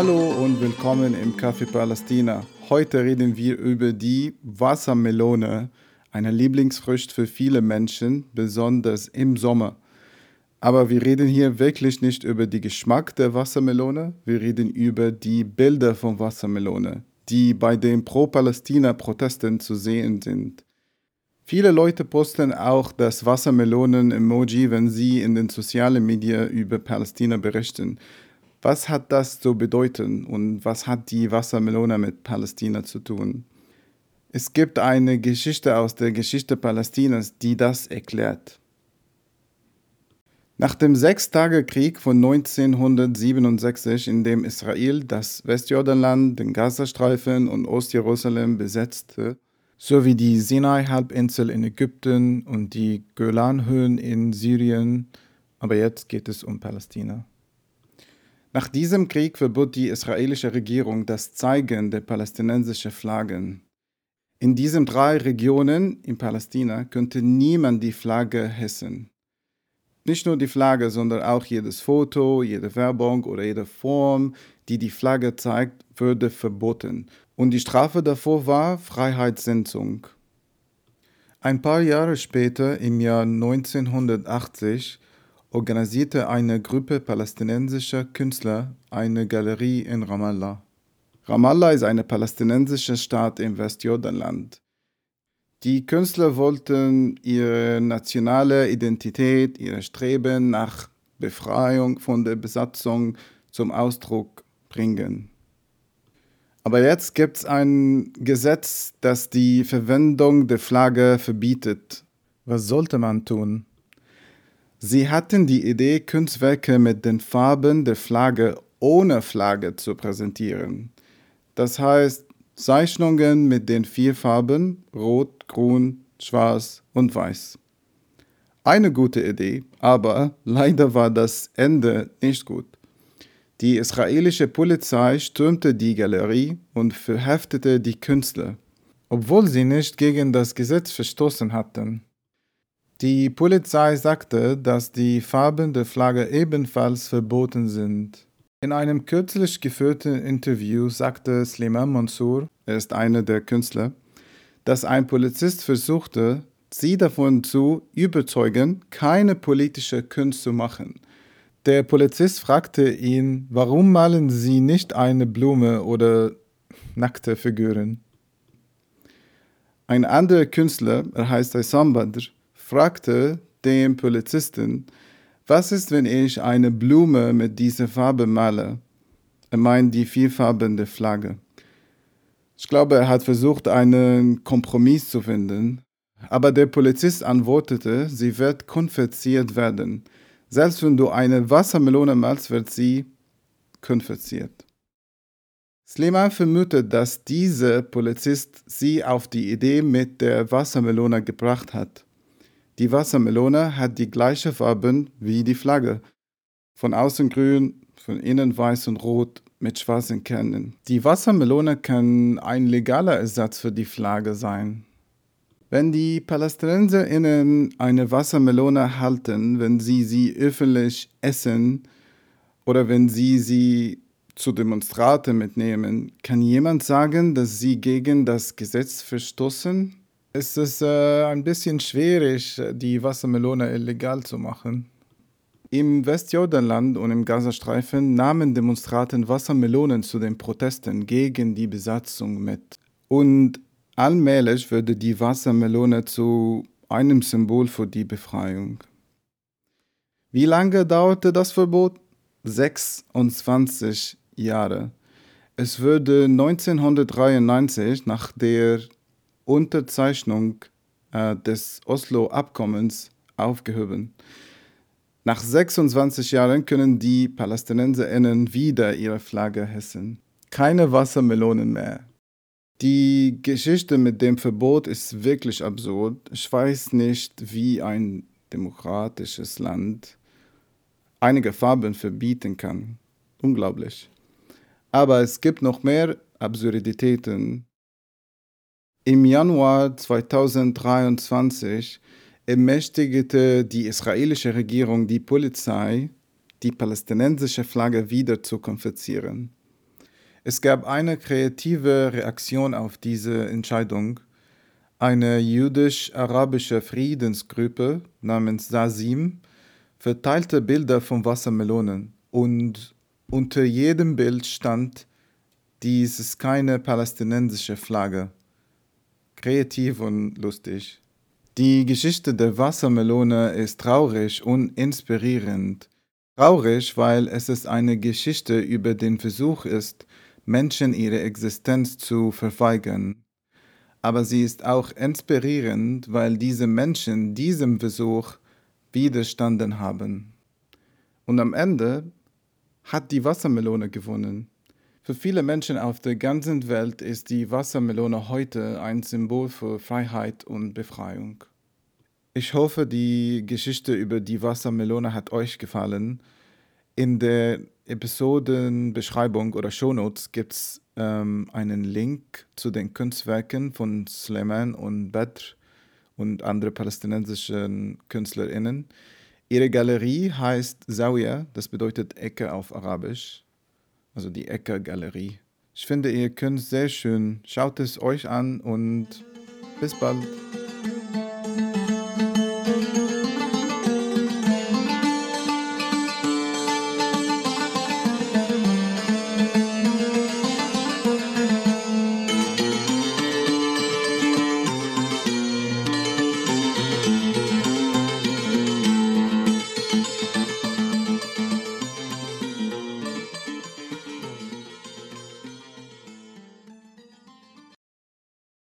Hallo und willkommen im Café Palästina. Heute reden wir über die Wassermelone, eine Lieblingsfrucht für viele Menschen, besonders im Sommer. Aber wir reden hier wirklich nicht über den Geschmack der Wassermelone, wir reden über die Bilder von Wassermelone, die bei den Pro-Palästina-Protesten zu sehen sind. Viele Leute posten auch das Wassermelonen-Emoji, wenn sie in den sozialen Medien über Palästina berichten. Was hat das zu bedeuten und was hat die Wassermelone mit Palästina zu tun? Es gibt eine Geschichte aus der Geschichte Palästinas, die das erklärt. Nach dem Sechstagekrieg von 1967, in dem Israel das Westjordanland, den Gazastreifen und Ostjerusalem besetzte, sowie die Sinai-Halbinsel in Ägypten und die Golanhöhen in Syrien. Aber jetzt geht es um Palästina. Nach diesem Krieg verbot die israelische Regierung das Zeigen der palästinensischen Flaggen. In diesen drei Regionen in Palästina könnte niemand die Flagge hissen. Nicht nur die Flagge, sondern auch jedes Foto, jede Werbung oder jede Form, die die Flagge zeigt, würde verboten und die Strafe davor war Freiheitsentzug. Ein paar Jahre später, im Jahr 1980, organisierte eine Gruppe palästinensischer Künstler eine Galerie in Ramallah. Ramallah ist eine palästinensische Stadt im Westjordanland. Die Künstler wollten ihre nationale Identität, ihr Streben nach Befreiung von der Besatzung zum Ausdruck bringen. Aber jetzt gibt es ein Gesetz, das die Verwendung der Flagge verbietet. Was sollte man tun? Sie hatten die Idee, Kunstwerke mit den Farben der Flagge ohne Flagge zu präsentieren. Das heißt, Zeichnungen mit den vier Farben Rot, Grün, Schwarz und Weiß. Eine gute Idee, aber leider war das Ende nicht gut. Die israelische Polizei stürmte die Galerie und verhaftete die Künstler, obwohl sie nicht gegen das Gesetz verstoßen hatten. Die Polizei sagte, dass die Farben der Flagge ebenfalls verboten sind. In einem kürzlich geführten Interview sagte Sliman Mansour, er ist einer der Künstler, dass ein Polizist versuchte, sie davon zu überzeugen, keine politische Kunst zu machen. Der Polizist fragte ihn, warum malen Sie nicht eine Blume oder nackte Figuren? Ein anderer Künstler, er heißt Aysam Badr, fragte den Polizisten, was ist, wenn ich eine Blume mit dieser Farbe male? Er meint die vierfarbene Flagge. Ich glaube, er hat versucht, einen Kompromiss zu finden, aber der Polizist antwortete, sie wird konfisziert werden. Selbst wenn du eine Wassermelone malst, wird sie konfisziert. Sleman vermutet, dass dieser Polizist sie auf die Idee mit der Wassermelone gebracht hat. Die Wassermelone hat die gleiche Farben wie die Flagge. Von außen grün, von innen weiß und rot mit schwarzen Kernen. Die Wassermelone kann ein legaler Ersatz für die Flagge sein. Wenn die PalästinenserInnen eine Wassermelone halten, wenn sie sie öffentlich essen oder wenn sie sie zu Demonstraten mitnehmen, kann jemand sagen, dass sie gegen das Gesetz verstoßen? Es ist äh, ein bisschen schwierig, die Wassermelone illegal zu machen. Im Westjordanland und im Gazastreifen nahmen Demonstranten Wassermelonen zu den Protesten gegen die Besatzung mit. Und Allmählich würde die Wassermelone zu einem Symbol für die Befreiung. Wie lange dauerte das Verbot? 26 Jahre. Es wurde 1993 nach der Unterzeichnung äh, des Oslo-Abkommens aufgehoben. Nach 26 Jahren können die PalästinenserInnen wieder ihre Flagge hissen. Keine Wassermelonen mehr. Die Geschichte mit dem Verbot ist wirklich absurd. Ich weiß nicht, wie ein demokratisches Land einige Farben verbieten kann. Unglaublich. Aber es gibt noch mehr Absurditäten. Im Januar 2023 ermächtigte die israelische Regierung die Polizei, die palästinensische Flagge wieder zu konfiszieren. Es gab eine kreative Reaktion auf diese Entscheidung. Eine jüdisch-arabische Friedensgruppe namens Sasim verteilte Bilder von Wassermelonen und unter jedem Bild stand, dies ist keine palästinensische Flagge. Kreativ und lustig. Die Geschichte der Wassermelone ist traurig und inspirierend. Traurig, weil es ist eine Geschichte über den Versuch ist, Menschen ihre Existenz zu verweigern. Aber sie ist auch inspirierend, weil diese Menschen diesem Versuch widerstanden haben. Und am Ende hat die Wassermelone gewonnen. Für viele Menschen auf der ganzen Welt ist die Wassermelone heute ein Symbol für Freiheit und Befreiung. Ich hoffe, die Geschichte über die Wassermelone hat euch gefallen. In der Episodenbeschreibung oder Shownotes gibt es ähm, einen Link zu den Kunstwerken von Suleiman und Badr und andere palästinensischen KünstlerInnen. Ihre Galerie heißt Zawiya, das bedeutet Ecke auf Arabisch, also die Ecke-Galerie. Ich finde ihr Kunst sehr schön. Schaut es euch an und bis bald.